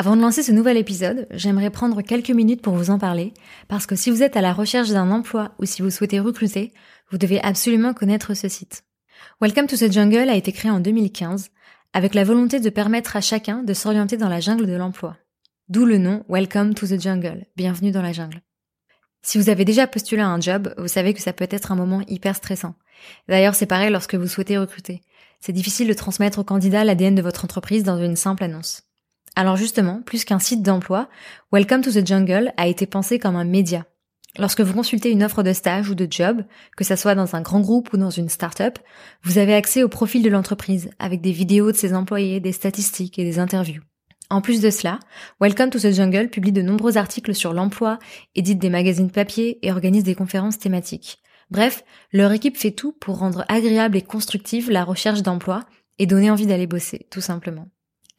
Avant de lancer ce nouvel épisode, j'aimerais prendre quelques minutes pour vous en parler, parce que si vous êtes à la recherche d'un emploi ou si vous souhaitez recruter, vous devez absolument connaître ce site. Welcome to the Jungle a été créé en 2015, avec la volonté de permettre à chacun de s'orienter dans la jungle de l'emploi. D'où le nom Welcome to the Jungle, bienvenue dans la jungle. Si vous avez déjà postulé à un job, vous savez que ça peut être un moment hyper stressant. D'ailleurs, c'est pareil lorsque vous souhaitez recruter. C'est difficile de transmettre au candidat l'ADN de votre entreprise dans une simple annonce. Alors justement, plus qu'un site d'emploi, Welcome to the Jungle a été pensé comme un média. Lorsque vous consultez une offre de stage ou de job, que ça soit dans un grand groupe ou dans une start-up, vous avez accès au profil de l'entreprise, avec des vidéos de ses employés, des statistiques et des interviews. En plus de cela, Welcome to the Jungle publie de nombreux articles sur l'emploi, édite des magazines papier et organise des conférences thématiques. Bref, leur équipe fait tout pour rendre agréable et constructive la recherche d'emploi et donner envie d'aller bosser, tout simplement.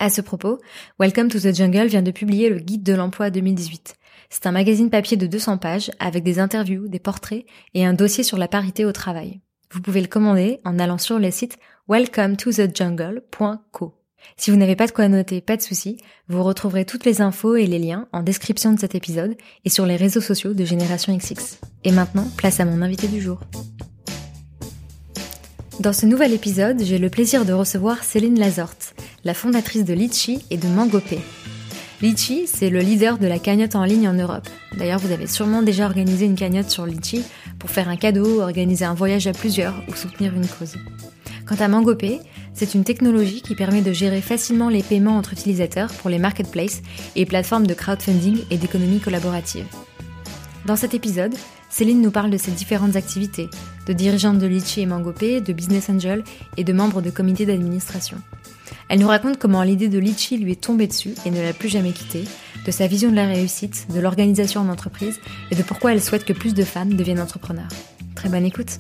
À ce propos, Welcome to the Jungle vient de publier le Guide de l'emploi 2018. C'est un magazine papier de 200 pages avec des interviews, des portraits et un dossier sur la parité au travail. Vous pouvez le commander en allant sur le site welcometothejungle.co. Si vous n'avez pas de quoi noter, pas de souci, vous retrouverez toutes les infos et les liens en description de cet épisode et sur les réseaux sociaux de Génération XX. Et maintenant, place à mon invité du jour. Dans ce nouvel épisode, j'ai le plaisir de recevoir Céline Lazorte, la fondatrice de Litchi et de Mangopé. Litchi, c'est le leader de la cagnotte en ligne en Europe. D'ailleurs, vous avez sûrement déjà organisé une cagnotte sur Litchi pour faire un cadeau, organiser un voyage à plusieurs ou soutenir une cause. Quant à Mangopé, c'est une technologie qui permet de gérer facilement les paiements entre utilisateurs pour les marketplaces et plateformes de crowdfunding et d'économie collaborative. Dans cet épisode, Céline nous parle de ses différentes activités, de dirigeante de Litchi et Mangopé, de business angel et de membre de comité d'administration. Elle nous raconte comment l'idée de Litchi lui est tombée dessus et ne l'a plus jamais quittée, de sa vision de la réussite, de l'organisation en entreprise et de pourquoi elle souhaite que plus de femmes deviennent entrepreneurs. Très bonne écoute.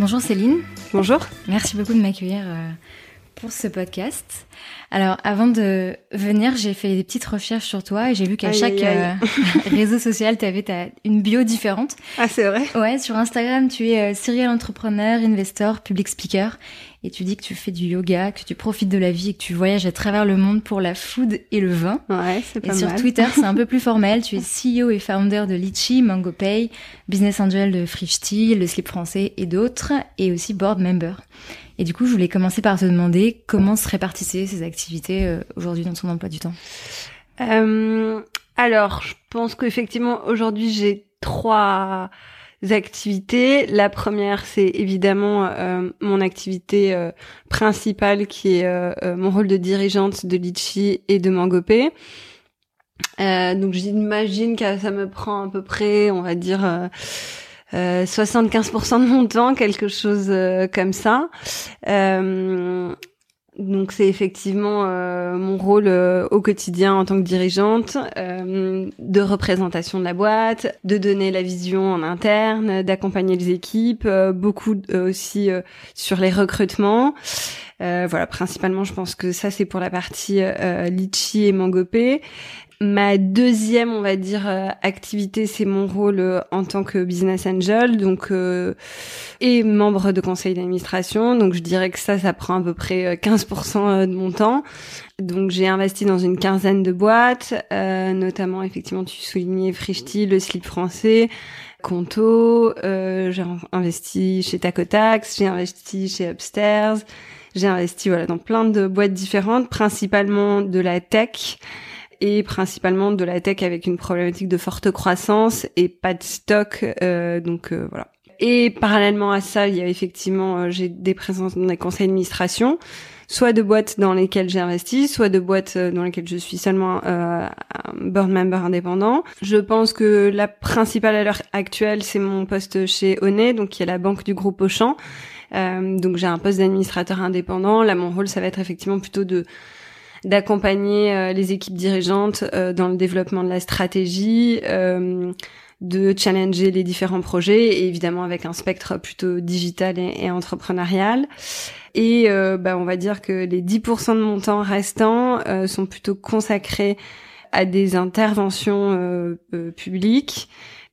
Bonjour Céline. Bonjour. Merci beaucoup de m'accueillir euh, pour ce podcast. Alors, avant de venir, j'ai fait des petites recherches sur toi et j'ai vu qu'à chaque euh, réseau social, tu avais une bio différente. Ah, c'est vrai Ouais, sur Instagram, tu es euh, serial entrepreneur, investor, public speaker et tu dis que tu fais du yoga, que tu profites de la vie et que tu voyages à travers le monde pour la food et le vin. Ouais, c'est pas Et sur Twitter, c'est un peu plus formel. Tu es CEO et founder de Litchi, MangoPay, business angel de Frishti, le slip français et d'autres, et aussi board member. Et du coup, je voulais commencer par te demander comment se répartissaient ces activités euh, aujourd'hui dans ton emploi du temps. Euh, alors, je pense qu'effectivement, aujourd'hui, j'ai trois activités. La première, c'est évidemment euh, mon activité euh, principale qui est euh, mon rôle de dirigeante de Litchi et de Mangopé. donc j'imagine que ça me prend à peu près, on va dire, 75% de mon temps, quelque chose comme ça. Donc c'est effectivement euh, mon rôle euh, au quotidien en tant que dirigeante, euh, de représentation de la boîte, de donner la vision en interne, d'accompagner les équipes, beaucoup aussi sur les recrutements. Voilà, principalement, je pense que ça c'est pour la partie litchi et mangopé. Ma deuxième, on va dire, euh, activité, c'est mon rôle euh, en tant que business angel, donc euh, et membre de conseil d'administration. Donc je dirais que ça, ça prend à peu près 15% de mon temps. Donc j'ai investi dans une quinzaine de boîtes, notamment effectivement tu soulignais Frishti, le slip français, Conto. j'ai investi chez Tacotax, j'ai investi chez Upstairs. J'ai investi voilà dans plein de boîtes différentes, principalement de la tech et principalement de la tech avec une problématique de forte croissance et pas de stock. Euh, donc euh, voilà. Et parallèlement à ça, il y a effectivement, euh, j'ai des présences dans des conseils d'administration, soit de boîtes dans lesquelles j'ai investi, soit de boîtes dans lesquelles je suis seulement euh, un board member indépendant. Je pense que la principale à l'heure actuelle, c'est mon poste chez Onet, donc qui est la banque du groupe Auchan. Euh, donc j'ai un poste d'administrateur indépendant. Là, mon rôle, ça va être effectivement plutôt de d'accompagner les équipes dirigeantes dans le développement de la stratégie, de challenger les différents projets, et évidemment avec un spectre plutôt digital et, entrepreneurial. Et bah, on va dire que les 10% de mon temps restants sont plutôt consacrés à des interventions publiques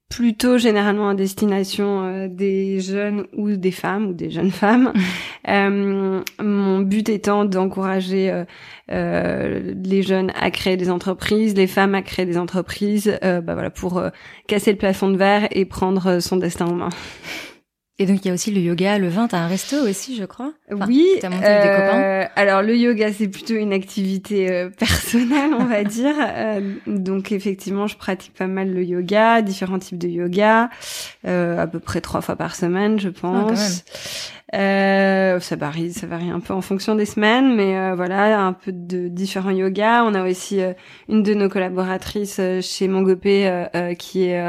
plutôt généralement à destination euh, des jeunes ou des femmes ou des jeunes femmes. euh, mon but étant d'encourager euh, les jeunes à créer des entreprises, les femmes à créer des entreprises, bah voilà pour casser le plafond de verre et prendre son destin en main. Et donc il y a aussi le yoga, le vin, t'as un resto aussi, je crois. oui. T'as monté avec des copains. Euh, alors le yoga, c'est plutôt une activité euh, personnelle, on va dire. Euh, donc effectivement, je pratique pas mal le yoga, différents types de yoga, à peu près trois fois par semaine, je ah, pense. Euh, ça varie, ça varie un peu en fonction des semaines, mais euh, voilà, un peu de différents yogas. On a aussi euh, une de nos collaboratrices euh, chez Mongopé qui est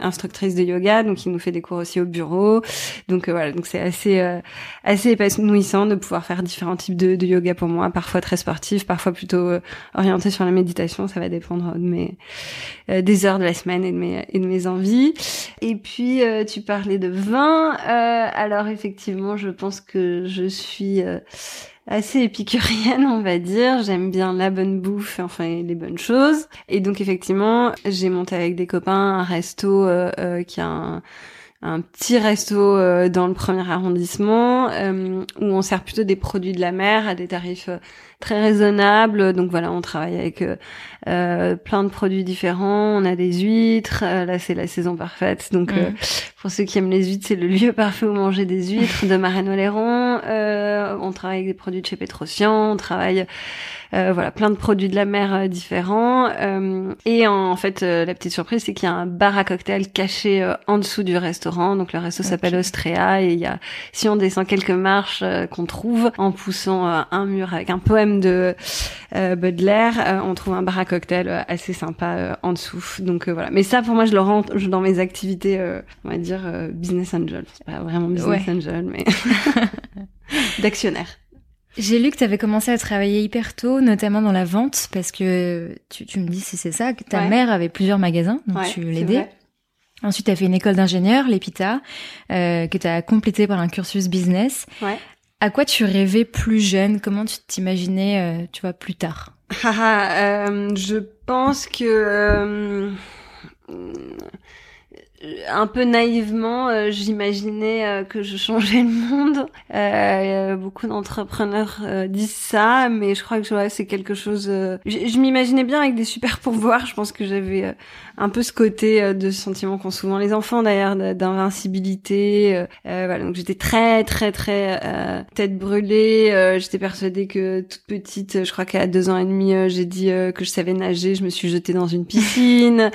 instructrice de yoga, donc qui nous fait des cours aussi au bureau. Donc voilà, donc c'est assez assez épanouissant de pouvoir faire différents types de, de, yoga pour moi, parfois très sportif, parfois plutôt orienté sur la méditation. Ça va dépendre de mes des heures de la semaine et de mes et de mes envies. Et puis tu parlais de vin. alors effectivement je pense que je suis euh, assez épicurienne, on va dire. J'aime bien la bonne bouffe, enfin les bonnes choses. Et donc effectivement, j'ai monté avec des copains un resto euh, euh, qui a un un petit resto dans le premier arrondissement où on sert plutôt des produits de la mer à des tarifs très raisonnable. Donc voilà, on travaille avec euh, euh, plein de produits différents. On a des huîtres. Euh, là, c'est la saison parfaite. Donc mm. pour ceux qui aiment les huîtres, c'est le lieu parfait où manger des huîtres de Marraine Oléron. on travaille avec des produits de chez Petrosian. On travaille voilà plein de produits de la mer différents. et en, fait, la petite surprise, c'est qu'il y a un bar à cocktail caché en dessous du restaurant. Donc le resto s'appelle Ostrea et il y a, si on descend quelques marches qu'on trouve en poussant un mur avec un poème de euh, Baudelaire, euh, on trouve un bar à cocktail euh, assez sympa en dessous. Donc voilà. Mais ça, pour moi, je le rentre dans mes activités, on va dire business angel. C'est pas vraiment business angel, mais d'actionnaire. J'ai lu que tu avais commencé à travailler hyper tôt, notamment dans la vente, parce que tu, tu me dis si c'est ça, que ta mère avait plusieurs magasins, donc tu l'aidais. Ensuite, tu as fait une école d'ingénieur, l'EPITA, euh, que tu as complété par un cursus business. Ouais. À quoi tu rêvais plus jeune? Comment tu t'imaginais, euh, tu vois, plus tard? Euh, Je pense que euh, un peu naïvement, euh, j'imaginais euh, que je changeais le monde. Euh, beaucoup d'entrepreneurs disent ça, mais je crois que c'est quelque chose. je, m'imaginais bien avec des super pouvoirs. Je pense que j'avais un peu ce côté de sentiment qu'ont souvent les enfants d'ailleurs, d'invincibilité. voilà, donc j'étais très très très tête brûlée. j'étais persuadée que toute petite, je crois qu'à deux ans et demi, j'ai dit que je savais nager. Je me suis jetée dans une piscine.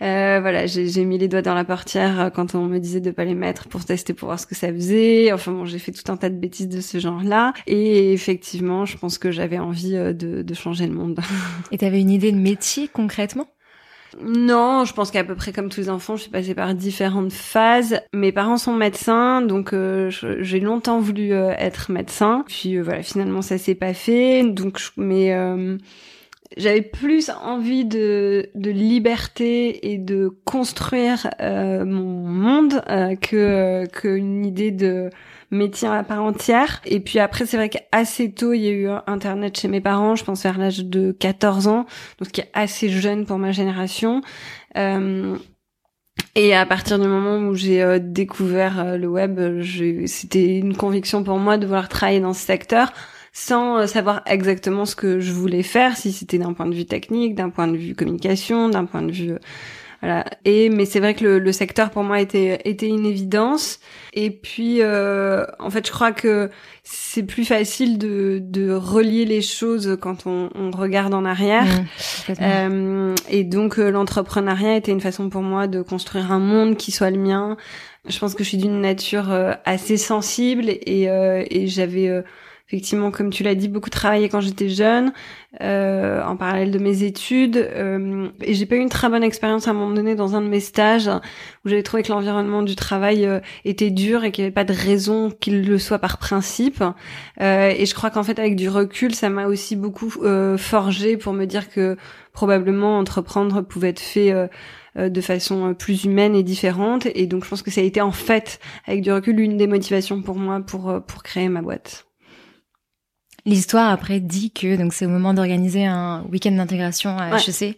voilà, j'ai mis les doigts dans la portière euh, quand on me disait de pas les mettre pour tester pour voir ce que ça faisait. Enfin bon, j'ai fait tout un tas de bêtises de ce genre-là. Et effectivement, je pense que j'avais envie euh, de, de changer le monde. Et t'avais une idée de métier concrètement? Non, je pense qu'à peu près comme tous les enfants, je suis passée par différentes phases. Mes parents sont médecins, donc euh, j'ai longtemps voulu être médecin. Puis voilà, finalement ça s'est pas fait. Donc, mais j'avais plus envie de, de liberté et de construire euh, mon monde euh, que qu'une idée de métier à part entière. Et puis après, c'est vrai qu'assez tôt, il y a eu Internet chez mes parents, je pense vers l'âge de 14 ans, donc ce qui est assez jeune pour ma génération. Euh, et à partir du moment où j'ai euh, découvert le web, c'était une conviction pour moi de vouloir travailler dans ce secteur sans euh, savoir exactement ce que je voulais faire, si c'était d'un point de vue technique, d'un point de vue communication, d'un point de vue euh, voilà. Et mais c'est vrai que le, le, secteur pour moi était était une évidence. Et puis euh, en fait, je crois que c'est plus facile de de relier les choses quand on, on regarde en arrière. Mmh, euh, et donc euh, l'entrepreneuriat était une façon pour moi de construire un monde qui soit le mien. Je pense que je suis d'une nature assez sensible et et j'avais effectivement, comme tu l'as dit, beaucoup travaillé quand j'étais jeune, euh, en parallèle de mes études. Euh, et j'ai pas eu une très bonne expérience à un moment donné dans un de mes stages où j'avais trouvé que l'environnement du travail euh, était dur et qu'il n'y avait pas de raison qu'il le soit par principe. Euh, et je crois qu'en fait, avec du recul, ça m'a aussi beaucoup forgé pour me dire que probablement entreprendre pouvait être fait de façon plus humaine et différente. Et donc, je pense que ça a été en fait, avec du recul, une des motivations pour moi pour pour créer ma boîte. L'histoire après dit que donc c'est au moment d'organiser un week-end d'intégration à HEC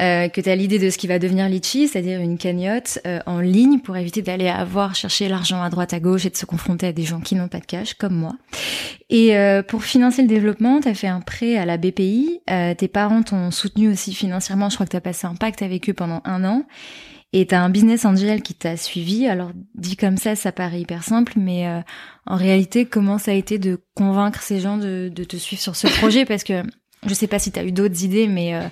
euh, que tu as l'idée de ce qui va devenir Litchi, c'est-à-dire une cagnotte euh, en ligne pour éviter d'aller avoir chercher l'argent à droite à gauche et de se confronter à des gens qui n'ont pas de cash comme moi. Et euh, pour financer le développement, tu as fait un prêt à la BPI, euh, tes parents t'ont soutenu aussi financièrement, je crois que tu as passé un pacte avec eux pendant un an. Et t'as un business angel qui t'a suivi. Alors dit comme ça, ça paraît hyper simple, mais euh, en réalité, comment ça a été de convaincre ces gens de, de te suivre sur ce projet? Parce que je sais pas si t'as eu d'autres idées, mais euh,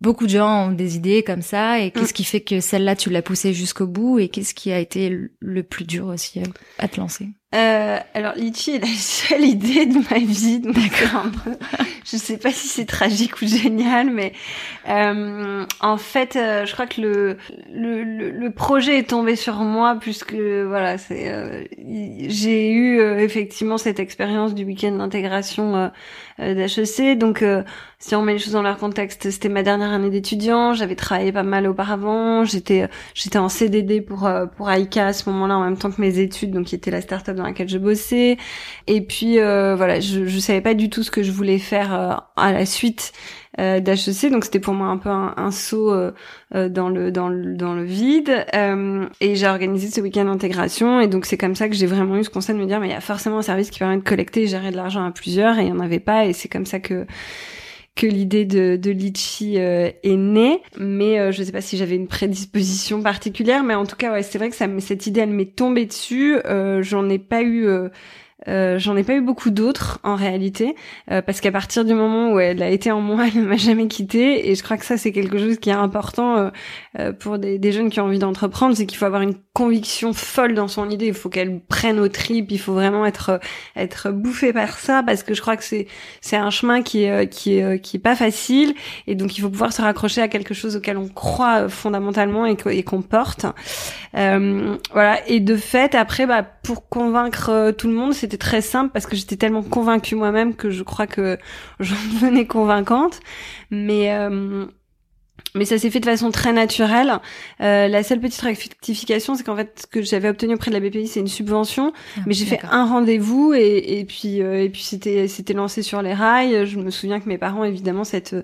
beaucoup de gens ont des idées comme ça. Et qu'est-ce qui fait que celle-là, tu l'as poussée jusqu'au bout? Et qu'est-ce qui a été le plus dur aussi à te lancer? Euh, alors Litchi est la seule idée de ma vie, donc je sais pas si c'est tragique ou génial, mais euh, en fait, euh, je crois que le, le, le projet est tombé sur moi puisque voilà, c'est euh, j'ai eu euh, effectivement cette expérience du week-end d'intégration d'HEC, donc si on met les choses dans leur contexte, c'était ma dernière année d'étudiant, j'avais travaillé pas mal auparavant, j'étais j'étais en CDD pour pour Aika à ce moment-là en même temps que mes études, donc qui était la startup dans laquelle je bossais. Et puis euh, voilà, je, je savais pas du tout ce que je voulais faire euh, à la suite euh, d'HEC, donc c'était pour moi un peu un, saut euh, dans le dans le dans le vide. et j'ai organisé ce week-end d'intégration, et donc c'est comme ça que j'ai vraiment eu ce conseil de me dire mais il y a forcément un service qui permet de collecter et gérer de l'argent à plusieurs, et il y en avait pas, et c'est comme ça que que l'idée de, de Litchi euh, est née, mais euh, je sais pas si j'avais une prédisposition particulière, mais en tout cas, ouais, c'est vrai que cette idée, elle m'est tombée dessus. Euh, J'en ai pas eu euh, j'en ai pas eu beaucoup d'autres en réalité, euh, parce qu'à partir du moment où elle a été en moi, elle ne m'a jamais quittée. Et je crois que ça c'est quelque chose qui est important euh, pour des, jeunes qui ont envie d'entreprendre, c'est qu'il faut avoir une conviction folle dans son idée. Il faut qu'elle prenne au tripes. Il faut vraiment être être bouffé par ça, parce que je crois que c'est c'est un chemin qui est qui est qui est pas facile. Et donc il faut pouvoir se raccrocher à quelque chose auquel on croit fondamentalement et qu'on porte. voilà. Et de fait, après, bah, pour convaincre tout le monde, c'est très simple parce que j'étais tellement convaincue moi-même que je crois que j'en devenais convaincante. Mais euh, mais ça s'est fait de façon très naturelle. Euh, la seule petite rectification, c'est qu'en fait, ce que j'avais obtenu auprès de la BPI, c'est une subvention, ah, mais j'ai fait un rendez-vous et, et puis euh, et puis c'était c'était lancé sur les rails. Je me souviens que mes parents, évidemment, cette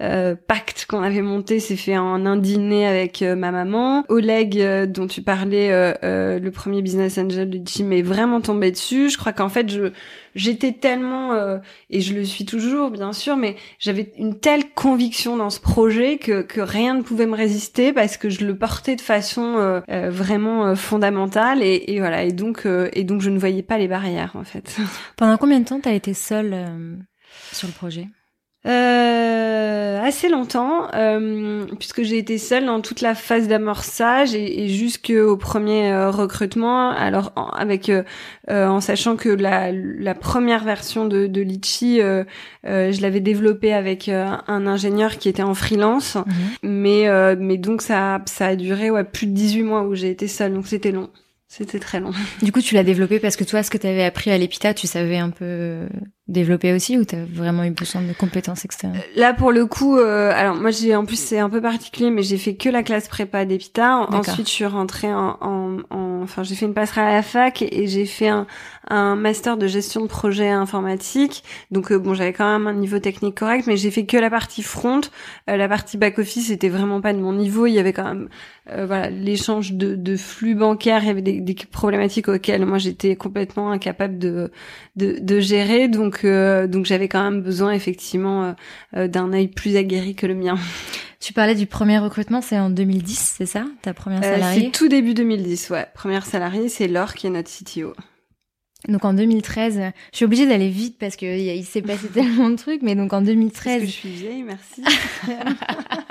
euh, pacte qu'on avait monté s'est fait en un dîner avec euh, ma maman. Oleg, euh, dont tu parlais, le premier business angel de Jim, est vraiment tombé dessus. Je crois qu'en fait, je j'étais tellement et je le suis toujours, bien sûr, mais j'avais une telle conviction dans ce projet que que rien ne pouvait me résister parce que je le portais de façon vraiment fondamentale et, et, voilà et donc et donc je ne voyais pas les barrières en fait. Pendant combien de temps t'as été seule sur le projet? Euh, assez longtemps, euh, puisque j'ai été seule dans toute la phase d'amorçage et, et jusqu'au premier euh, recrutement. Alors en, avec euh, euh, en sachant que la, la première version de, de Litchi, je l'avais développée avec un ingénieur qui était en freelance, mhm. mais mais donc ça ça a duré ouais plus de 18 mois où j'ai été seule, donc c'était long. C'était très long. Du coup, tu l'as développé parce que toi, ce que tu avais appris à l'EPITA, tu savais un peu développer aussi ou t'as vraiment eu besoin de compétences externes? Là pour le coup, euh, alors moi j'ai en plus c'est un peu particulier, mais j'ai fait que la classe prépa d'EPITA. Ensuite je suis rentrée en, en, en enfin j'ai fait une passerelle à la fac et, j'ai fait un, un master de gestion de projet informatique. Donc euh, bon j'avais quand même un niveau technique correct, mais j'ai fait que la partie front, euh, la partie back office c'était vraiment pas de mon niveau. Il y avait quand même voilà l'échange de, de, flux bancaires, il y avait des, des problématiques auxquelles moi j'étais complètement incapable de, de, de gérer. Donc euh, donc j'avais quand même besoin effectivement euh, euh, d'un œil plus aguerri que le mien. Tu parlais du premier recrutement, c'est en 2010, c'est ça Ta première salariée? C'est tout début 2010, ouais. Première salariée, c'est Laure qui est notre CTO. Donc en 2013, je suis obligée d'aller vite parce que il s'est passé tellement de trucs, mais donc en 2013. Parce que je suis vieille, merci.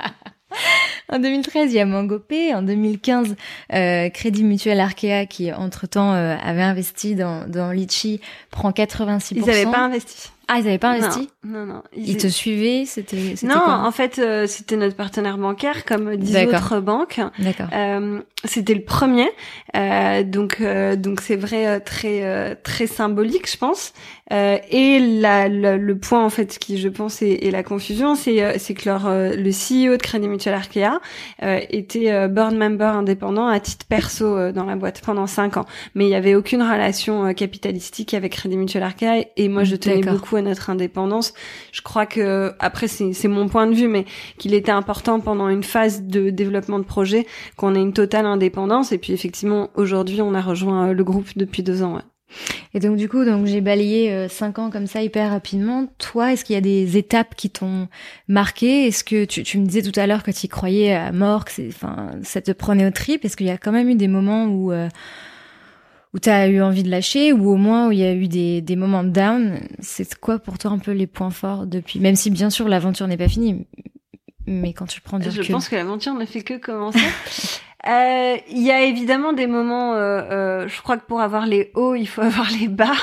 En 2013, il y a Mangopé. En 2015, euh, Crédit Mutuel Arkea, qui entre-temps euh, avait investi dans, dans Litchi, prend 86%. Ils n'avaient pas investi. Ah, ils n'avaient pas investi Non, non. Ils, te suivaient C'était Non, en fait, euh, c'était notre partenaire bancaire, comme dix autres banques. D'accord. Euh, c'était le premier, euh, donc euh, donc c'est vrai euh, très très symbolique, je pense. et la, le point en fait qui je pense est, la confusion, c'est c'est que leur le CEO de Crédit Mutuel Arkea était board member indépendant à titre perso dans la boîte pendant cinq ans, mais il y avait aucune relation capitalistique avec Crédit Mutuel Arkea. Et moi, je tenais beaucoup notre indépendance. Je crois que après c'est mon point de vue, mais qu'il était important pendant une phase de développement de projet qu'on ait une totale indépendance. Et puis effectivement, aujourd'hui, on a rejoint euh, le groupe depuis deux ans. Et donc du coup, donc j'ai balayé euh, cinq ans comme ça hyper rapidement. Toi, est-ce qu'il y a des étapes qui t'ont marqué? Est-ce que tu, me disais tout à l'heure que tu y croyais à mort, que enfin, ça te prenait au trip? Est-ce qu'il y a quand même eu des moments où euh, où tu as eu envie de lâcher ou au moins où il y a eu des, des moments down C'est quoi pour toi un peu les points forts depuis? Même si bien sûr l'aventure n'est pas finie, mais quand tu prends du Je pense que l'aventure ne fait que commencer. Euh, il y a évidemment des moments, euh, euh, je crois que pour avoir les hauts, il faut avoir les bas.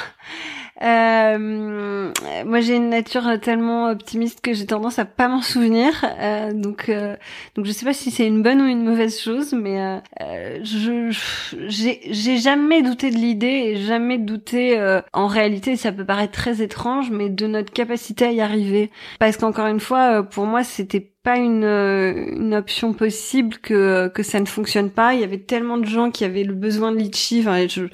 Euh, moi, j'ai une nature tellement optimiste que j'ai tendance à pas m'en souvenir. Euh, donc, euh, donc, je sais pas si c'est une bonne ou une mauvaise chose, mais euh, je j'ai jamais douté de l'idée et jamais douté. en réalité, ça peut paraître très étrange, mais de notre capacité à y arriver. Parce qu'encore une fois, pour moi, c'était pas une, une option possible que que ça ne fonctionne pas. Il y avait tellement de gens qui avaient le besoin de litchi. Enfin, je,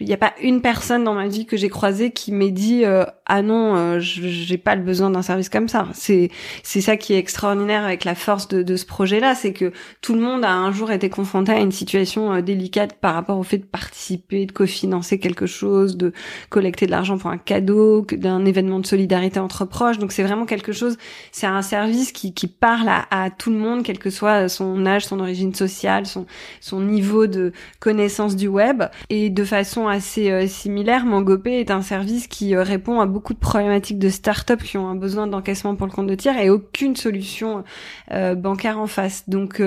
il n'y a pas une personne dans ma vie que j'ai croisée qui m'ait dit euh, ah non euh, j'ai pas le besoin d'un service comme ça. C'est c'est ça qui est extraordinaire avec la force de, de ce projet là c'est que tout le monde a un jour été confronté à une situation euh, délicate par rapport au fait de participer de cofinancer quelque chose de collecter de l'argent pour un cadeau d'un événement de solidarité entre proches. Donc c'est vraiment quelque chose c'est un service qui qui parle à, à tout le monde quel que soit son âge son origine sociale son son niveau de connaissance du web. Et de façon assez euh, similaire, Mangopé est un service qui euh, répond à beaucoup de problématiques de start-up qui ont un besoin d'encaissement pour le compte de tiers et aucune solution euh, bancaire en face. Donc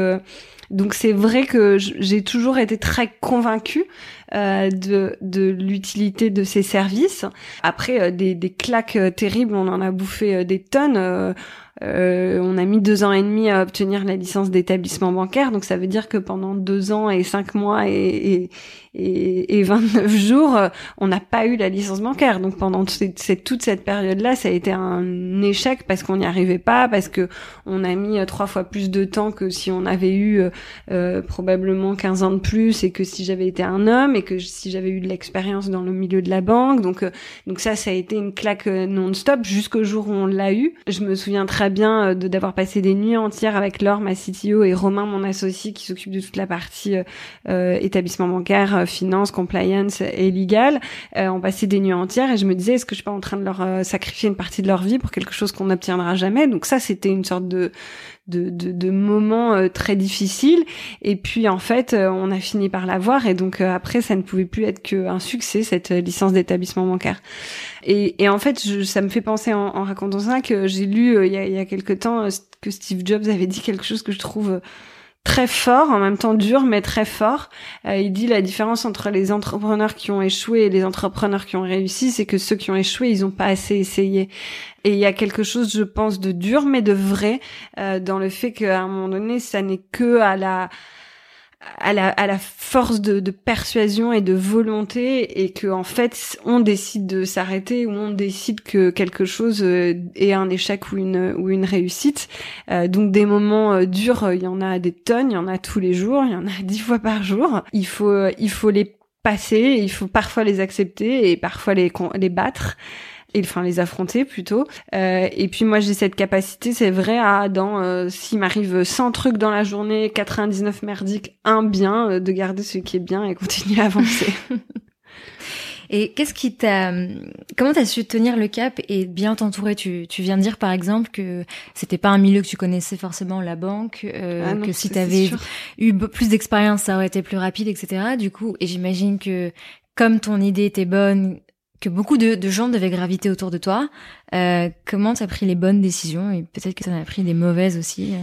donc c'est vrai que j'ai toujours été très convaincue de, de l'utilité de ces services. Après des, des claques terribles, on en a bouffé des tonnes. Euh, on a mis deux ans et demi à obtenir la licence d'établissement bancaire, donc ça veut dire que pendant deux ans et cinq mois et, et, et 29 jours, euh, on n'a pas eu la licence bancaire. Donc pendant toute cette période-là, ça a été un échec parce qu'on n'y arrivait pas, parce que on a mis euh, trois fois plus de temps que si on avait eu euh, probablement 15 ans de plus et que si j'avais été un homme et que si j'avais eu de l'expérience dans le milieu de la banque. Donc donc ça, ça a été une claque non-stop jusqu'au jour où on l'a eu. Je me souviens très bien de d'avoir passé des nuits entières avec Laure, ma CTO, et Romain, mon associé, qui s'occupe de toute la partie euh, établissement bancaire finance, compliance et legal, euh, on passait des nuits entières et je me disais est-ce que je suis pas en train de leur euh, sacrifier une partie de leur vie pour quelque chose qu'on n'obtiendra jamais? Donc ça c'était une sorte de de, de, de moments euh, très difficiles. Et puis en fait euh, on a fini par l'avoir. Et donc après ça ne pouvait plus être qu'un succès cette licence d'établissement bancaire. Et, et en fait je, ça me fait penser en, en racontant ça que j'ai lu il y a, il y a quelque temps que Steve Jobs avait dit quelque chose que je trouve très fort, en même temps dur, mais très fort. Euh, il dit la différence entre les entrepreneurs qui ont échoué et les entrepreneurs qui ont réussi, c'est que ceux qui ont échoué, ils n'ont pas assez essayé. Et il y a quelque chose, je pense, de dur, mais de vrai, euh, dans le fait qu'à un moment donné, ça n'est que à la à la, à la force de, de, persuasion et de volonté et que en fait on décide de s'arrêter ou on décide que quelque chose euh, est un échec ou une ou une réussite. Euh, donc des moments euh, durs il y en a des tonnes il y en a tous les jours il y en a dix fois par jour. Il faut il faut les passer il faut parfois les accepter et parfois les les battre et enfin les affronter plutôt. Euh, et puis moi j'ai cette capacité, c'est vrai, à dans euh, s'il m'arrive 100 trucs dans la journée, 99 merdiques, un bien, euh, de garder ce qui est bien et continuer à avancer. Et qu'est-ce qui t'a, comment t'as su tenir le cap et bien t'entourer? Tu, tu viens de dire par exemple que c'était pas un milieu que tu connaissais forcément la banque, euh, ah que si t'avais eu plus d'expérience ça aurait été plus rapide, etc. Du coup, et j'imagine que comme ton idée était bonne, que beaucoup de, de, gens devaient graviter autour de toi. Euh, comment tu as pris les bonnes décisions et peut-être que tu en as pris des mauvaises aussi euh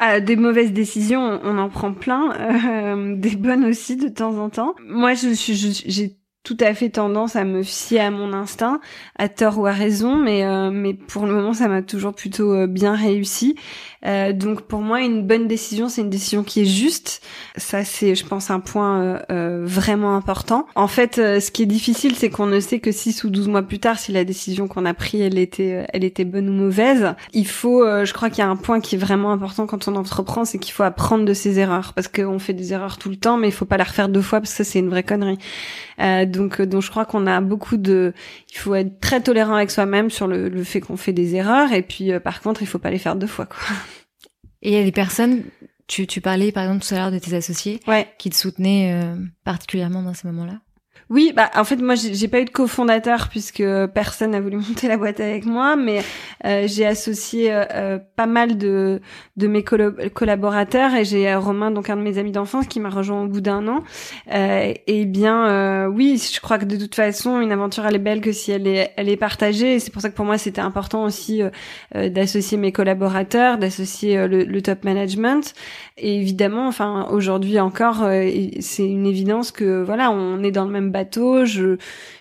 ah, des mauvaises décisions, on en prend plein, euh, des bonnes aussi de temps en temps. Moi, je suis, j'ai tout à fait tendance à me fier à mon instinct, à tort ou à raison, mais euh, mais pour le moment ça m'a toujours plutôt euh, bien réussi. Euh, donc pour moi une bonne décision c'est une décision qui est juste. Ça c'est je pense un point vraiment important. En fait ce qui est difficile c'est qu'on ne sait que 6 ou 12 mois plus tard si la décision qu'on a prise elle était elle était bonne ou mauvaise. Il faut je crois qu'il y a un point qui est vraiment important quand on entreprend c'est qu'il faut apprendre de ses erreurs parce qu'on fait des erreurs tout le temps mais il faut pas la refaire deux fois parce que c'est une vraie connerie. Euh, donc, euh, donc je crois qu'on a beaucoup de. Il faut être très tolérant avec soi-même sur le, le fait qu'on fait des erreurs. Et puis, euh, par contre, il faut pas les faire deux fois, quoi. Et il y a des personnes. Tu, tu parlais par exemple tout à l'heure de tes associés ouais. qui te soutenaient particulièrement dans ces moments-là. Oui, bah en fait moi j'ai pas eu de cofondateur puisque personne n'a voulu monter la boîte avec moi, mais euh, j'ai associé euh, euh, pas mal de de mes collaborateurs et j'ai Romain donc un de mes amis d'enfance qui m'a rejoint au bout d'un an. et bien oui, je crois que de toute façon une aventure elle est belle que si elle est elle est partagée. C'est pour ça que pour moi c'était important aussi d'associer mes collaborateurs, d'associer le, le, top management. Et évidemment, enfin aujourd'hui encore, c'est une évidence que voilà on est dans le même bateau, je,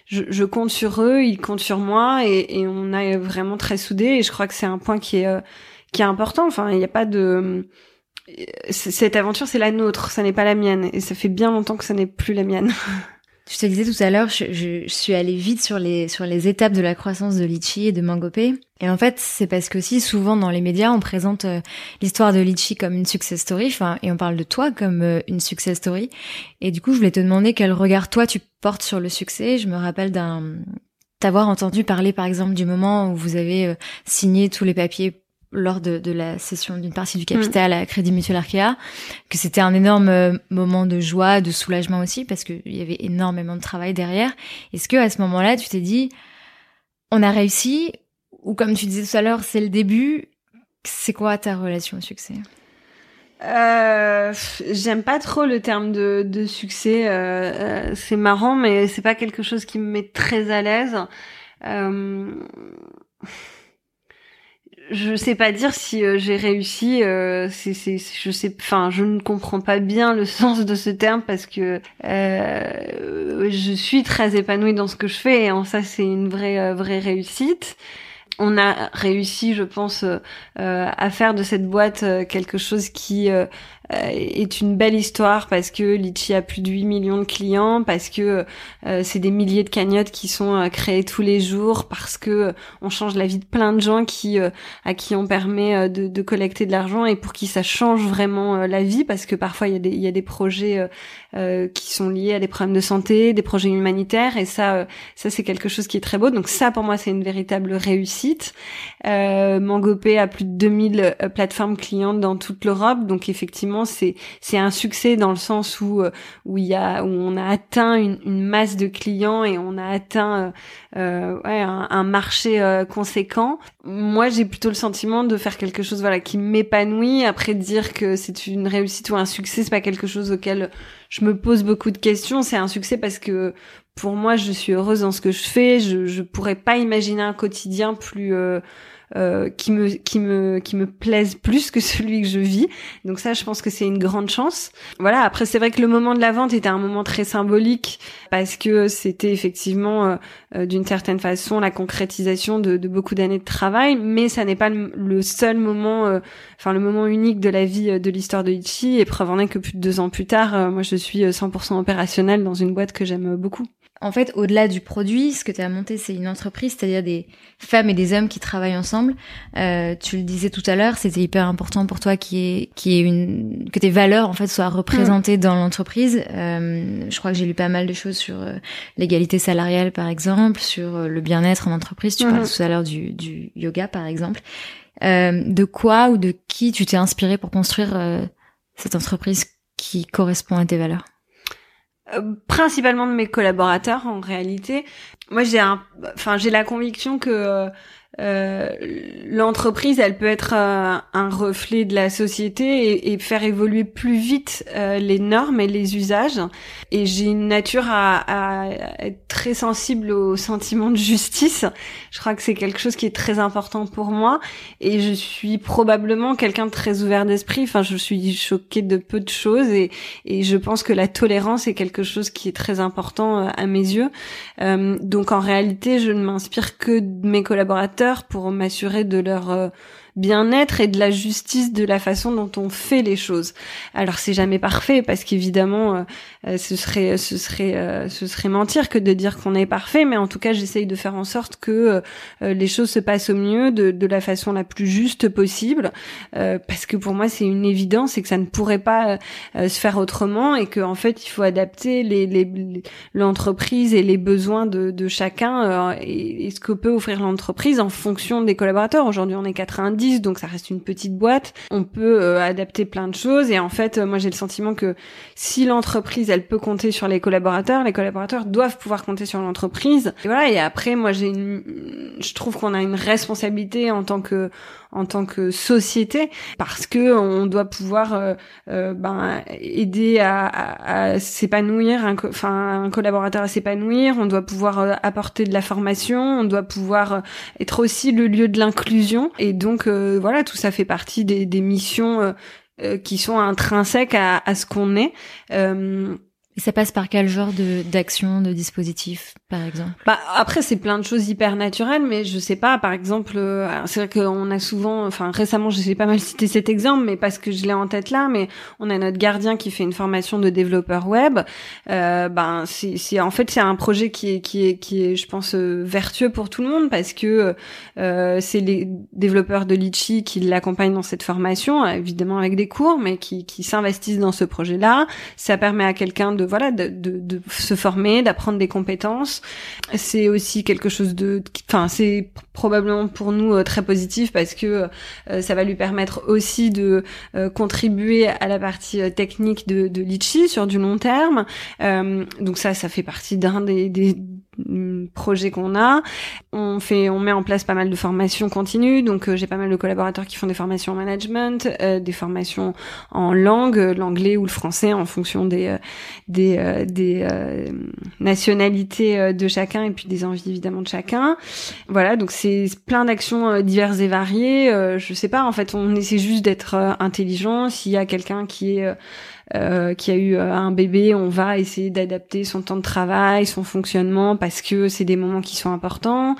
je, compte sur eux, ils comptent sur moi et, on est vraiment très soudés et je crois que c'est un point qui est, euh, qui est important. Enfin, il n'y a pas de... Cette aventure, c'est la nôtre, ça n'est pas la mienne et ça fait bien longtemps que ça n'est plus la mienne. Je te disais tout à l'heure, je, je, suis allée vite sur les sur les étapes de la croissance de Litchi et de Mangopé. Et en fait, c'est parce que si souvent dans les médias, on présente euh, l'histoire de Litchi comme une success story, et on parle de toi comme euh, une success story. Et du coup, je voulais te demander quel regard toi tu portes sur le succès. Je me rappelle d'un t'avoir entendu parler par exemple du moment où vous avez euh, signé tous les papiers lors de, de la session d'une partie du capital mm. à Crédit Mutuel Arkea, que c'était un énorme euh, moment de joie, de soulagement aussi, parce qu'il y avait énormément de travail derrière. Est-ce que à ce moment-là, tu t'es dit, on a réussi, ou comme tu disais tout à l'heure, c'est le début, c'est quoi ta relation au succès? Euh, j'aime pas trop le terme de, de succès. Euh, euh, c'est marrant, mais c'est pas quelque chose qui me met très à l'aise. Euh, je sais pas dire si euh, j'ai réussi. Euh, c'est, c'est, je sais, je ne comprends pas bien le sens de ce terme parce que euh, je suis très épanouie dans ce que je fais et en ça c'est une vraie, euh, vraie réussite. On a réussi, je pense, à faire de cette boîte quelque chose qui euh, est une belle histoire parce que Litchi a plus de 8 millions de clients, parce que euh, c'est des milliers de cagnottes qui sont euh, créées tous les jours, parce que on change la vie de plein de gens qui à qui on permet de, de collecter de l'argent et pour qui ça change vraiment la vie, parce que parfois il y a des il y a des projets qui sont liés à des problèmes de santé, des projets humanitaires et ça ça c'est quelque chose qui est très beau. Donc ça pour moi c'est une véritable réussite. Euh, Mangopé a plus de 2000 plateformes clientes dans toute l'Europe, donc effectivement c'est c'est un succès dans le sens où euh, où il y a où on a atteint une, une masse de clients et on a atteint euh, euh ouais, un, marché euh, conséquent. Moi, j'ai plutôt le sentiment de faire quelque chose voilà qui m'épanouit. Après dire que c'est une réussite ou un succès, c'est pas quelque chose auquel je me pose beaucoup de questions. C'est un succès parce que pour moi, je suis heureuse dans ce que je fais. Je je pourrais pas imaginer un quotidien plus euh, qui me qui me qui me plaisent plus que celui que je vis. Donc ça, je pense que c'est une grande chance. Voilà. Après, c'est vrai que le moment de la vente était un moment très symbolique parce que c'était effectivement euh, euh, d'une certaine façon la concrétisation de, de beaucoup d'années de travail, mais ça n'est pas le, seul moment, enfin le moment unique de la vie de l'histoire de Ichi. Et preuve en est que plus de deux ans plus tard, moi je suis 100% opérationnelle dans une boîte que j'aime beaucoup en fait, au-delà du produit, ce que tu as monté, c'est une entreprise, c'est-à-dire des femmes et des hommes qui travaillent ensemble. Euh, tu le disais tout à l'heure, c'était hyper important pour toi qui est qui est une que tes valeurs en fait soient représentées dans l'entreprise. Euh, je crois que j'ai lu pas mal de choses sur euh, l'égalité salariale, par exemple, sur euh, le bien-être en entreprise. Tu parlais tout à l'heure du, du yoga, par exemple. Euh, de quoi ou de qui tu t'es inspiré pour construire cette entreprise qui correspond à tes valeurs? Euh, principalement de mes collaborateurs en réalité. Moi j'ai un enfin j'ai la conviction que euh, l'entreprise, elle peut être euh, un reflet de la société et, faire évoluer plus vite euh, les normes et les usages. Et j'ai une nature à, être très sensible au sentiment de justice. Je crois que c'est quelque chose qui est très important pour moi. Et je suis probablement quelqu'un de très ouvert d'esprit. Enfin, je suis choquée de peu de choses et, et je pense que la tolérance est quelque chose qui est très important à mes yeux. donc en réalité, je ne m'inspire que de mes collaborateurs pour m'assurer de leur euh, bien-être et de la justice de la façon dont on fait les choses. Alors c'est jamais parfait parce qu'évidemment euh, euh, ce serait ce serait euh, ce serait mentir que de dire qu'on est parfait, mais en tout cas j'essaye de faire en sorte que les choses se passent au mieux de, de la façon la plus juste possible parce que pour moi c'est une évidence et que ça ne pourrait pas se faire autrement et que en fait il faut adapter l'entreprise et les besoins de, de chacun et, et ce que peut offrir l'entreprise en fonction des collaborateurs. Aujourd'hui on est 90 donc ça reste une petite boîte. On peut euh, adapter plein de choses et en fait, euh, moi j'ai le sentiment que si l'entreprise elle peut compter sur les collaborateurs, les collaborateurs doivent pouvoir compter sur l'entreprise. Et voilà. Et après, moi j'ai une, je trouve qu'on a une responsabilité en tant que en tant que société parce que on doit pouvoir euh, euh, ben, aider à, à, s'épanouir, un, enfin un collaborateur à s'épanouir. On doit pouvoir euh, apporter de la formation, on doit pouvoir être aussi le lieu de l'inclusion. Et donc voilà, tout ça fait partie des, missions qui sont intrinsèques à ce qu'on est. Et ça passe par quel genre de d'action, de dispositif, par exemple? Bah après c'est plein de choses hyper naturelles, mais je sais pas. Par exemple, euh, c'est vrai qu'on a souvent, enfin récemment, j'ai pas mal cité cet exemple, mais parce que je l'ai en tête là. Mais on a notre gardien qui fait une formation de développeur web. Euh, ben c'est en fait c'est un projet qui est qui est qui est, je pense, euh, vertueux pour tout le monde parce que euh, c'est les développeurs de Litchi qui l'accompagnent dans cette formation, évidemment avec des cours, mais qui qui s'investissent dans ce projet-là. Ça permet à quelqu'un de voilà de, de, de se former, d'apprendre des compétences. C'est aussi quelque chose de, enfin c'est probablement pour nous euh, très positif parce que euh, ça va lui permettre aussi de euh, contribuer à la partie technique de, de Litchi sur du long terme. donc ça, ça fait partie d'un des, des projets qu'on a. On fait, on met en place pas mal de formations continues. Donc j'ai pas mal de collaborateurs qui font des formations en management, des formations en langue, l'anglais ou le français en fonction des des, des nationalités de chacun et puis des envies évidemment de chacun. Voilà, donc c'est plein d'actions euh, diverses et variées. Euh, je sais pas, en fait, on essaie juste d'être euh, intelligent. S'il y a quelqu'un qui est qui a eu un bébé, on va essayer d'adapter son temps de travail, son fonctionnement, parce que c'est des moments qui sont importants.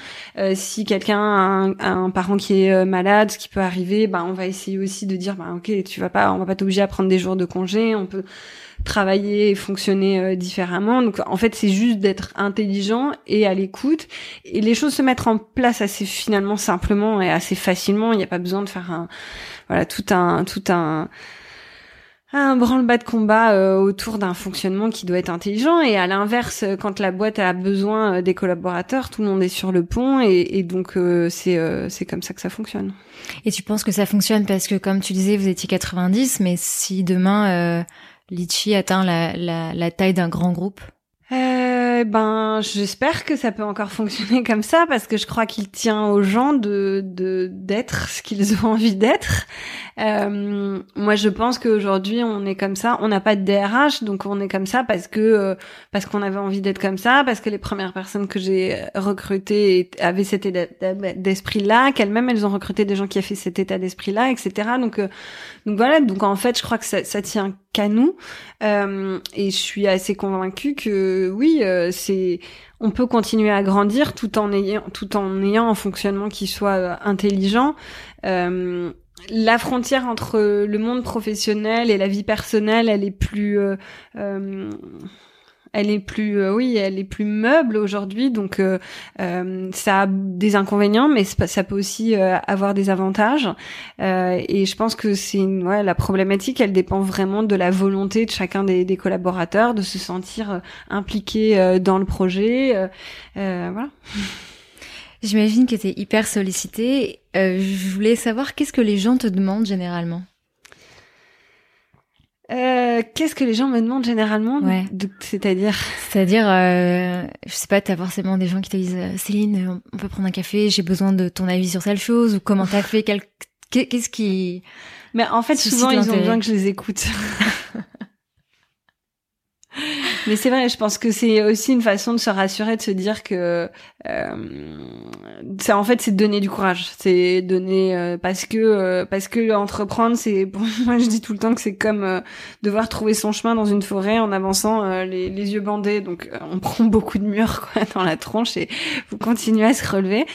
si quelqu'un a, un, parent qui est malade, ce qui peut arriver, bah on va essayer aussi de dire, bah ok, tu vas pas, on va pas t'obliger à prendre des jours de congé, on peut travailler et fonctionner euh, différemment. Donc en fait, c'est juste d'être intelligent et à l'écoute et les choses se mettre en place assez finalement simplement et assez facilement. Il n'y a pas besoin de faire un voilà tout un tout un un branle-bas de combat euh, autour d'un fonctionnement qui doit être intelligent. Et à l'inverse quand la boîte a besoin euh, des collaborateurs tout le monde est sur le pont et, donc c'est c'est comme ça que ça fonctionne. Et tu penses que ça fonctionne parce que comme tu disais vous étiez 90 mais si demain Litchi atteint la, la taille d'un grand groupe euh, ben, j'espère que ça peut encore fonctionner comme ça parce que je crois qu'il tient aux gens de d'être ce qu'ils ont envie d'être. Euh, moi, je pense qu'aujourd'hui, on est comme ça. On n'a pas de DRH, donc on est comme ça parce que euh, parce qu'on avait envie d'être comme ça, parce que les premières personnes que j'ai recrutées avaient cet état d'esprit-là, qu'elles-mêmes elles ont recruté des gens qui avaient fait cet état d'esprit-là, etc. Donc euh, donc voilà. Donc en fait, je crois que ça tient qu'à nous. Euh, et je suis assez convaincue que oui, euh, c'est on peut continuer à grandir tout en ayant tout en ayant un fonctionnement qui soit euh, intelligent. la frontière entre le monde professionnel et la vie personnelle, elle est plus elle est plus, euh, oui, elle est plus meuble aujourd'hui, donc euh, euh, ça a des inconvénients, mais ça peut aussi avoir des avantages. et je pense que c'est ouais, la problématique, elle dépend vraiment de la volonté de chacun des, collaborateurs de se sentir impliqué dans le projet. voilà. J'imagine que tu es hyper sollicité. je voulais savoir qu'est-ce que les gens te demandent généralement? Euh, Euh, qu'est-ce que les gens me demandent généralement Ouais. C'est-à-dire C'est-à-dire, euh, je sais pas, t'as forcément des gens qui te disent euh, Céline, on- on peut prendre un café, j'ai besoin de ton avis sur telle chose, ou comment t'as fait, quel... qu'est- qu'est-ce qui... Mais en fait, souvent, ils ont besoin que je les écoute. Mais c'est vrai, je pense que c'est aussi une façon de se rassurer, de se dire que euh, ça, en fait, c'est donner du courage. C'est donner euh, parce que euh, parce que entreprendre, c'est pour moi, je dis tout le temps que c'est comme euh, devoir trouver son chemin dans une forêt en avançant euh, les, les yeux bandés. Donc, euh, on prend beaucoup de murs quoi dans la tronche et vous continuez à se relever.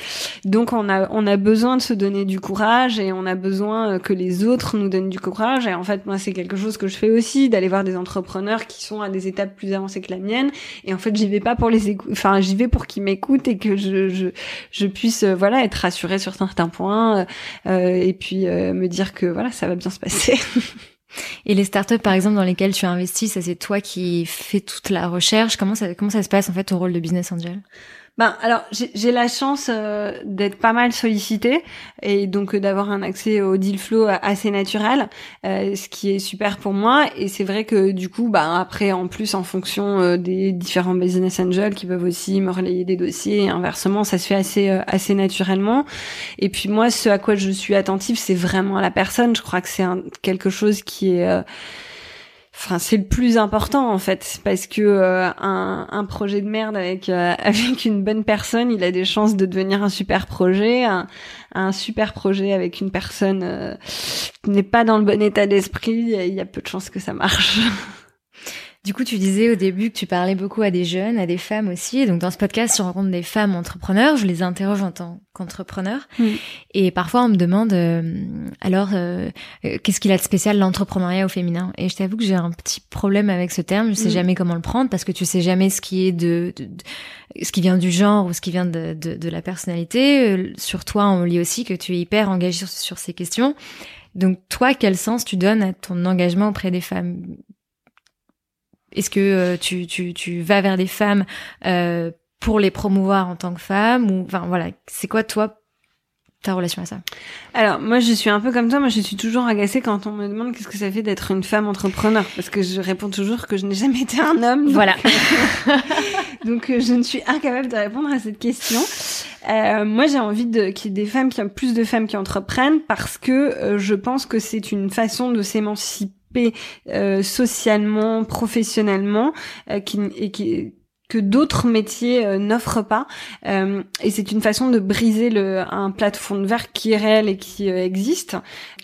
Donc, on a on a besoin de se donner du courage et on a besoin euh, que les autres nous donnent du courage. Et en fait, moi, c'est quelque chose que je fais aussi, d'aller voir des entrepreneurs qui sont à des étapes plus avancées que la mienne. Et en fait, j'y vais pas pour les écouter, enfin, j'y vais pour qu'ils m'écoutent que je, je, je puisse, euh, voilà, être rassurée sur certains points, euh, et puis euh, me dire que voilà, ça va bien se passer. Et les startups, par exemple, dans lesquelles tu as investi, ça c'est toi qui fais toute la recherche. Comment ça, comment ça se passe, en fait, ton rôle de business angel? Ben alors j'ai la chance euh, d'être pas mal sollicitée et donc euh, d'avoir un accès au deal flow a- assez naturel, euh, ce qui est super pour moi. Et c'est vrai que du coup, bah après en plus en fonction euh, des différents business angels qui peuvent aussi me relayer des dossiers, et inversement, ça se fait assez euh, assez naturellement. Et puis moi, ce à quoi je suis attentive, c'est vraiment la personne. Je crois que c'est quelque chose qui est euh, Enfin, c'est le plus important en fait, parce que euh, un, un projet de merde avec euh, avec une bonne personne, il a des chances de devenir un super projet. Un, super projet avec une personne euh, qui n'est pas dans le bon état d'esprit, il y a peu de chances que ça marche. Du coup, tu disais au début que tu parlais beaucoup à des jeunes, à des femmes aussi. Et donc, dans ce podcast, je rencontre des femmes entrepreneurs. Je les interroge en tant qu'entrepreneurs. Mm. Et parfois, on me demande, euh, alors, euh, euh, qu'est-ce qu'il a de spécial l'entrepreneuriat au féminin? Et je t'avoue que j'ai un petit problème avec ce terme. Je sais Mm. jamais comment le prendre parce que tu sais jamais ce qui est de, de- de- ce qui vient du genre ou ce qui vient de, de, de la personnalité. Euh, Sur toi, on lit aussi que tu es hyper engagé sur, sur ces questions. Donc, toi, quel sens tu donnes à ton engagement auprès des femmes? Est-ce que euh, tu, tu, tu vas vers des femmes euh, pour les promouvoir en tant que femme ou enfin voilà, c'est quoi toi ta relation à ça? Alors moi, je suis un peu comme toi. Moi, je suis toujours agacée quand on me demande qu'est-ce que ça fait d'être une femme entrepreneur, parce que je réponds toujours que je n'ai jamais été un homme. donc, Voilà. Donc euh, je ne suis incapable de répondre à cette question. Euh, moi j'ai envie de qu'il y ait des femmes qui plus de femmes qui entreprennent parce que euh, je pense que c'est une façon de s'émanciper socialement, professionnellement, euh, qui, et qui que d'autres métiers euh, n'offrent pas. Euh, et c'est une façon de briser le un plafond de verre qui est réel et qui euh, existe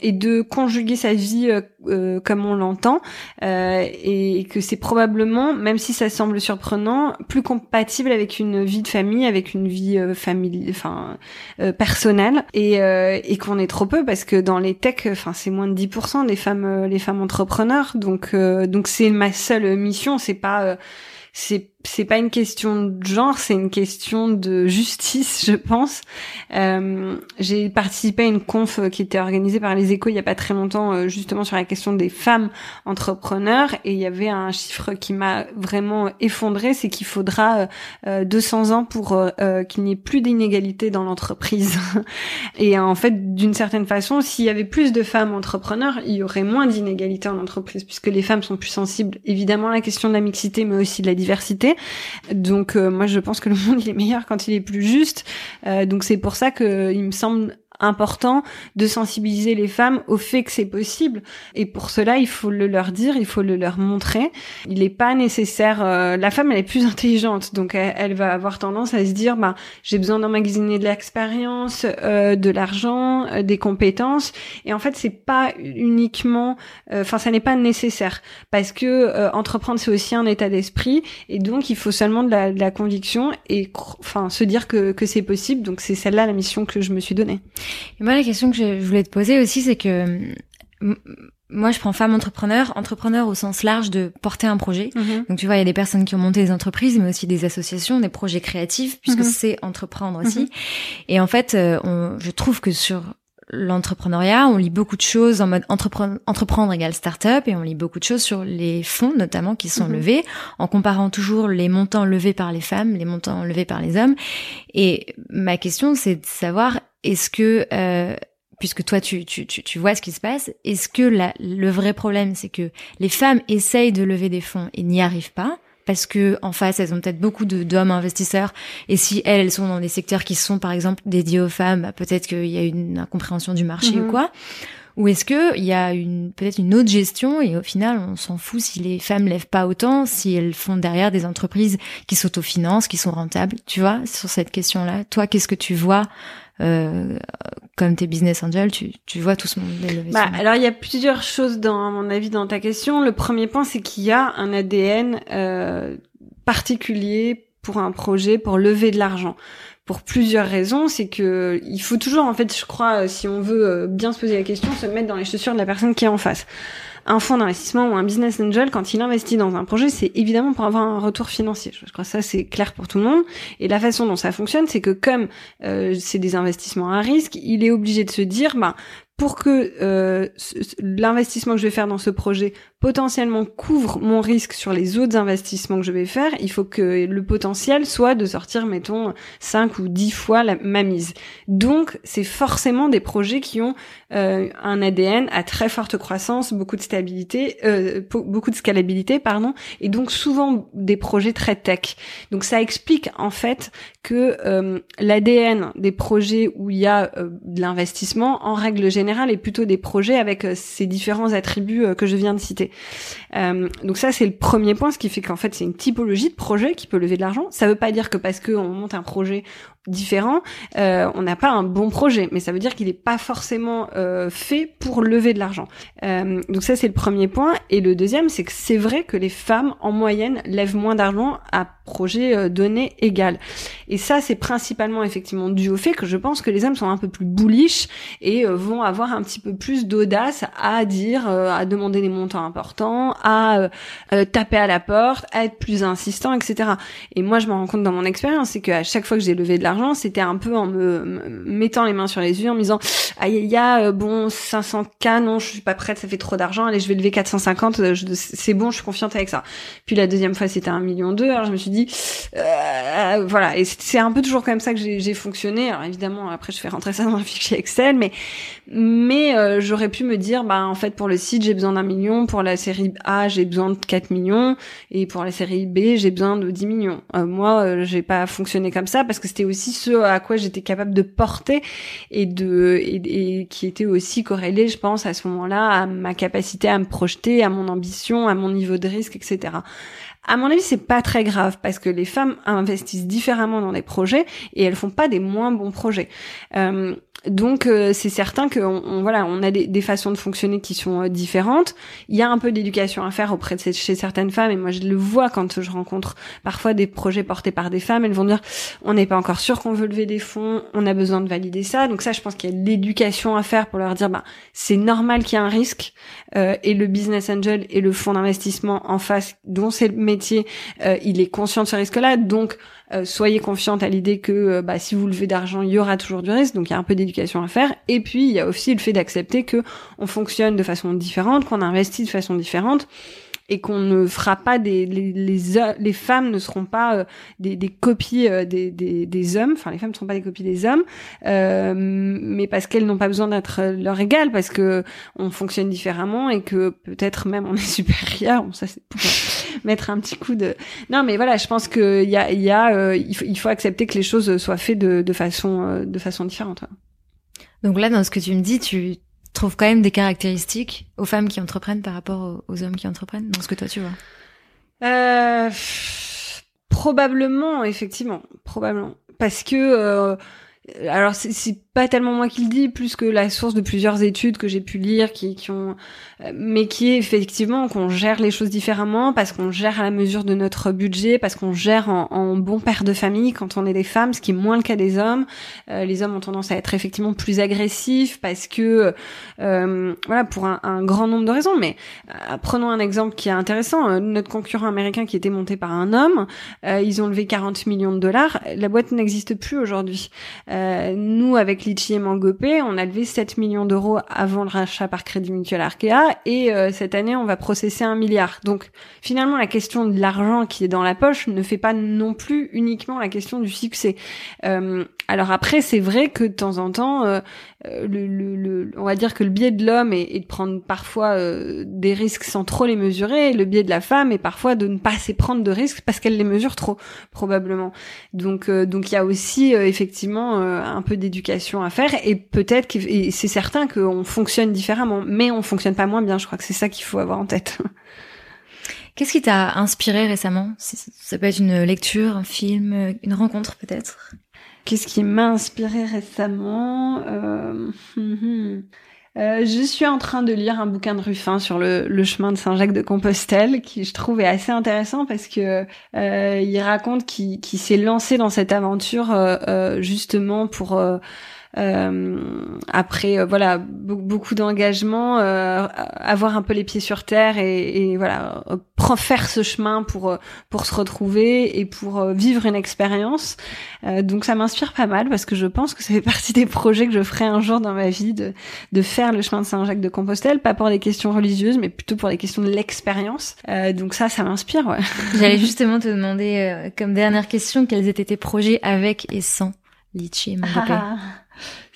et de conjuguer sa vie euh, euh, comme on l'entend euh, et que c'est probablement même si ça semble surprenant plus compatible avec une vie de famille avec une vie famille enfin personnelle. Et, et qu'on est trop peu parce que dans les techs enfin c'est moins de 10% des femmes les femmes entrepreneurs. Donc donc c'est ma seule mission c'est pas c'est c'est pas une question de genre, c'est une question de justice, je pense. Euh, j'ai participé à une conf qui était organisée par les Échos il y a pas très longtemps, euh, justement sur la question des femmes entrepreneurs, et il y avait un chiffre qui m'a vraiment effondré, c'est qu'il faudra euh, 200 ans pour euh, euh, qu'il n'y ait plus d'inégalité dans l'entreprise. et en fait, d'une certaine façon, s'il y avait plus de femmes entrepreneurs, il y aurait moins d'inégalité en entreprise, puisque les femmes sont plus sensibles, évidemment, à la question de la mixité, mais aussi de la diversité. Donc euh, moi je pense que le monde il est meilleur quand il est plus juste. Euh, donc c'est pour ça que il me semble important de sensibiliser les femmes au fait que c'est possible. Et pour cela il faut le leur dire il faut le leur montrer. Il n'est pas nécessaire euh, la femme elle est plus intelligente. Donc elle, va avoir tendance à se dire bah j'ai besoin d'emmagasiner de l'expérience euh, de l'argent euh, des compétences. Et en fait c'est pas uniquement enfin ça n'est pas nécessaire. Parce que euh, entreprendre c'est aussi un état d'esprit. Et donc il faut seulement de la, de la conviction et enfin se dire que, que c'est possible. Donc c'est celle-là la mission que je me suis donnée et moi la question que je voulais te poser aussi c'est que moi je prends femme entrepreneur entrepreneur au sens large de porter un projet Mhm. donc tu vois il y a des personnes qui ont monté des entreprises mais aussi des associations des projets créatifs puisque Mhm. c'est entreprendre aussi Mhm. et en fait euh, on, je trouve que sur l'entrepreneuriat, on lit beaucoup de choses en mode entreprendre, entreprendre égale start-up et on lit beaucoup de choses sur les fonds notamment qui sont levés en comparant toujours les montants levés par les femmes, les montants levés par les hommes. Et ma question c'est de savoir est-ce que euh, puisque toi tu, tu, tu, tu vois ce qui se passe, est-ce que la, le vrai problème c'est que les femmes essayent de lever des fonds et n'y arrivent pas? Parce que en face elles ont peut-être beaucoup d'hommes investisseurs et si elles, elles sont dans des secteurs qui sont par exemple dédiés aux femmes, bah, peut-être qu'il y a une incompréhension du marché ou mhm. quoi. Ou est-ce que il y a une peut-être une autre gestion et au final on s'en fout si les femmes lèvent pas autant, si elles font derrière des entreprises qui s'autofinancent, qui sont rentables, tu vois, sur cette question-là. Toi, qu'est-ce que tu vois euh, comme tes business angels, tu, tu vois tout ce monde bah, Alors il y a plusieurs choses dans mon avis dans ta question. Le premier point, c'est qu'il y a un ADN euh, particulier pour un projet pour lever de l'argent pour plusieurs raisons. C'est que il faut toujours, en fait, je crois, si on veut euh, bien se poser la question, se mettre dans les chaussures de la personne qui est en face un fonds d'investissement ou un business angel, quand il investit dans un projet, c'est évidemment pour avoir un retour financier. Je crois que ça, c'est clair pour tout le monde. Et la façon dont ça fonctionne, c'est que comme euh, c'est des investissements à risque, il est obligé de se dire, bah, pour que euh, l'investissement que je vais faire dans ce projet potentiellement couvre mon risque sur les autres investissements que je vais faire, il faut que le potentiel soit de sortir, mettons, 5 ou 10 fois ma mise. Donc, c'est forcément des projets qui ont euh, un ADN à très forte croissance, beaucoup de stabilité, euh, beaucoup de scalabilité, pardon, et donc souvent des projets très tech. Donc, ça explique en fait que euh, l'ADN des projets où il y a de l'investissement, en règle générale, est plutôt des projets avec ces différents attributs que je viens de citer. Donc ça, c'est le premier point, ce qui fait qu'en fait, c'est une typologie de projet qui peut lever de l'argent. Ça veut pas dire que parce qu'on monte un projet, différent, euh, on n'a pas un bon projet, mais ça veut dire qu'il n'est pas forcément euh, fait pour lever de l'argent. Euh, donc ça c'est le premier point. Et le deuxième, c'est que c'est vrai que les femmes en moyenne lèvent moins d'argent à projet euh, donné égal. Et ça c'est principalement effectivement dû au fait que je pense que les hommes sont un peu plus bullish et euh, vont avoir un petit peu plus d'audace à dire, à demander des montants importants, à taper à la porte, à être plus insistant, etc. Et moi je me rends compte dans mon expérience, c'est qu'à chaque fois que j'ai levé de l'argent c'était un peu en me, mettant les mains sur les yeux, en me disant aïe aïe aïe, bon 500k, non, je suis pas prête, ça fait trop d'argent, allez, je vais lever 450, euh, c'est bon, je suis confiante avec ça. Puis la deuxième fois, c'était un million deux, alors je me suis dit euh, voilà, et c'est un peu toujours comme ça que j'ai fonctionné. Alors évidemment, après, je fais rentrer ça dans un fichier Excel, mais mais euh, j'aurais pu me dire, bah en fait, pour le site, j'ai besoin d'un million, pour la série A, j'ai besoin de 4 millions, et pour la série B, j'ai besoin de 10 millions. moi, j'ai pas fonctionné comme ça parce que c'était aussi ce à quoi j'étais capable de porter et de et, qui était aussi corrélé, je pense, à ce moment-là, à ma capacité à me projeter, à mon ambition, à mon niveau de risque, etc. À mon avis, c'est pas très grave parce que les femmes investissent différemment dans des projets et elles font pas des moins bons projets. Euh, donc euh, c'est certain que on, voilà, on a des, façons de fonctionner qui sont euh, différentes. Il y a un peu d'éducation à faire auprès de chez certaines femmes et moi je le vois quand je rencontre parfois des projets portés par des femmes, elles vont dire on n'est pas encore sûr qu'on veut lever des fonds, on a besoin de valider ça. Donc ça je pense qu'il y a de l'éducation à faire pour leur dire bah c'est normal qu'il y ait un risque euh, et le business angel et le fonds d'investissement en face dont c'est le métier, il est conscient de ce risque-là. Donc euh, soyez confiante à l'idée que euh, bah, si vous levez d'argent, il y aura toujours du risque. Donc il y a un peu d'éducation à faire. Et puis il y a aussi le fait d'accepter que on fonctionne de façon différente, qu'on investit de façon différente et qu'on ne fera pas des les, les, les femmes ne seront pas euh, des, des, copies euh, des, des, des, hommes enfin les femmes ne seront pas des copies des hommes euh, mais parce qu'elles n'ont pas besoin d'être leur égal parce que on fonctionne différemment et que peut-être même on est supérieur bon ça c'est mettre un petit coup de non mais voilà je pense que y a y a il, faut, il faut accepter que les choses soient faites de, de façon de façon différente donc là dans ce que tu me dis tu trouves quand même des caractéristiques aux femmes qui entreprennent par rapport aux, hommes qui entreprennent dans ce que toi tu vois? Euh, Probablement, effectivement, probablement, parce que euh, alors c'est pas tellement moi qui le dis, plus que la source de plusieurs études que j'ai pu lire, qui, qui ont, euh, mais qui est effectivement qu'on gère les choses différemment, parce qu'on gère à la mesure de notre budget, parce qu'on gère en, en, bon père de famille quand on est des femmes, ce qui est moins le cas des hommes. Euh, les hommes ont tendance à être effectivement plus agressifs, parce que euh, voilà pour un, un, grand nombre de raisons. Mais euh, prenons un exemple qui est intéressant. notre concurrent américain qui était monté par un homme, ils ont levé 40 millions de dollars. La boîte n'existe plus aujourd'hui. nous avec Litchi et Mangopé, on a levé 7 millions d'euros avant le rachat par Crédit Mutuel Arkea et euh, cette année on va processer un milliard. Donc finalement la question de l'argent qui est dans la poche ne fait pas non plus uniquement la question du succès. Euh, alors après, c'est vrai que de temps en temps, euh, euh, le, on va dire que le biais de l'homme est, de prendre parfois euh, des risques sans trop les mesurer. le biais de la femme est parfois de ne pas assez prendre de risques parce qu'elle les mesure trop, probablement. Donc, donc il y a aussi effectivement un peu d'éducation à faire et peut-être que c'est certain qu'on fonctionne différemment, mais on fonctionne pas moins bien. Je crois que c'est ça qu'il faut avoir en tête. Qu'est-ce qui t'a inspiré récemment? Ça peut être une lecture, un film, une rencontre peut-être? Qu'est-ce qui m'a inspiré récemment euh, hum, hum. euh, Je suis en train de lire un bouquin de Ruffin sur le, chemin de Saint-Jacques de Compostelle, qui je trouve est assez intéressant parce que euh, il raconte qu'il s'est lancé dans cette aventure justement pour après euh, voilà beaucoup d'engagement, euh, avoir un peu les pieds sur terre et, et voilà faire ce chemin pour pour se retrouver et pour vivre une expérience. donc ça m'inspire pas mal parce que je pense que ça fait partie des projets que je ferai un jour dans ma vie de de faire le chemin de Saint-Jacques de Compostelle, pas pour des questions religieuses mais plutôt pour les questions de l'expérience. donc ça ça m'inspire. Ouais. J'allais justement te demander comme dernière question quels étaient tes projets avec et sans Litchi et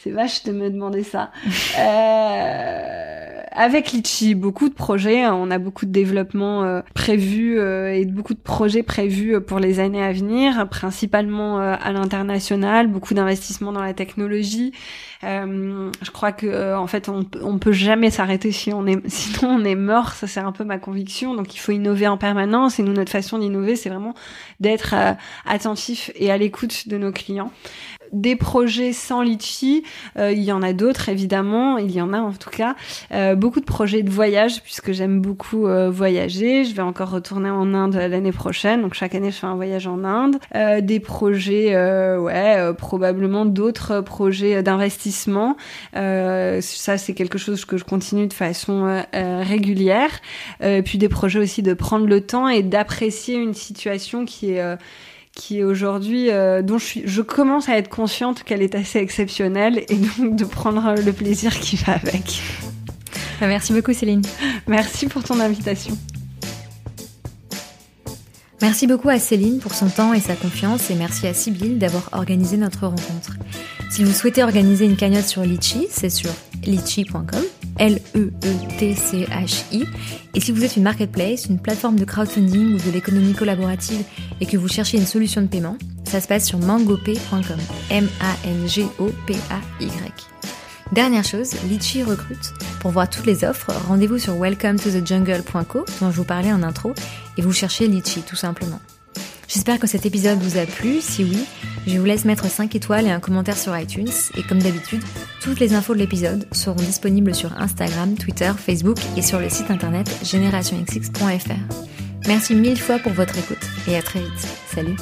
c'est vache de me demander ça. euh, avec Litchi, beaucoup de projets. Hein. On a beaucoup de développement euh, prévus euh, et beaucoup de projets prévus pour les années à venir, principalement euh, à l'international. Beaucoup d'investissements dans la technologie. je crois que en fait, on, on peut jamais s'arrêter si on est, sinon on est mort. Ça c'est un peu ma conviction. Donc il faut innover en permanence. Et nous, notre façon d'innover, c'est vraiment d'être attentif et à l'écoute de nos clients des projets sans litchi. Euh, il y en a d'autres évidemment, il y en a en tout cas. Euh, beaucoup de projets de voyage puisque j'aime beaucoup euh, voyager. Je vais encore retourner en Inde l'année prochaine, donc chaque année je fais un voyage en Inde. des projets, ouais, probablement d'autres projets d'investissement. ça c'est quelque chose que je continue de façon régulière. puis des projets aussi de prendre le temps et d'apprécier une situation qui est qui est aujourd'hui euh, dont je suis je commence à être consciente qu'elle est assez exceptionnelle et donc de prendre le plaisir qui va avec. Bah, merci beaucoup Céline. Merci pour ton invitation. Merci beaucoup à Céline pour son temps et sa confiance et merci à Sybille d'avoir organisé notre rencontre. Si vous souhaitez organiser une cagnotte sur Litchi, c'est sur litchi.com, L-E-E-T-C-H-I. Et si vous êtes une marketplace, une plateforme de crowdfunding ou de l'économie collaborative et que vous cherchez une solution de paiement, ça se passe sur mangopay.com, M-A-N-G-O-P-A-Y. Dernière chose, Litchi recrute. Pour voir toutes les offres, rendez-vous sur welcometothejungle.co dont je vous parlais en intro et vous cherchez Litchi tout simplement. J'espère que cet épisode vous a plu. Si oui, je vous laisse mettre 5 étoiles et un commentaire sur iTunes. Et comme d'habitude, toutes les infos de l'épisode seront disponibles sur Instagram, Twitter, Facebook et sur le site internet générationxx.fr. Merci mille fois pour votre écoute et à très vite. Salut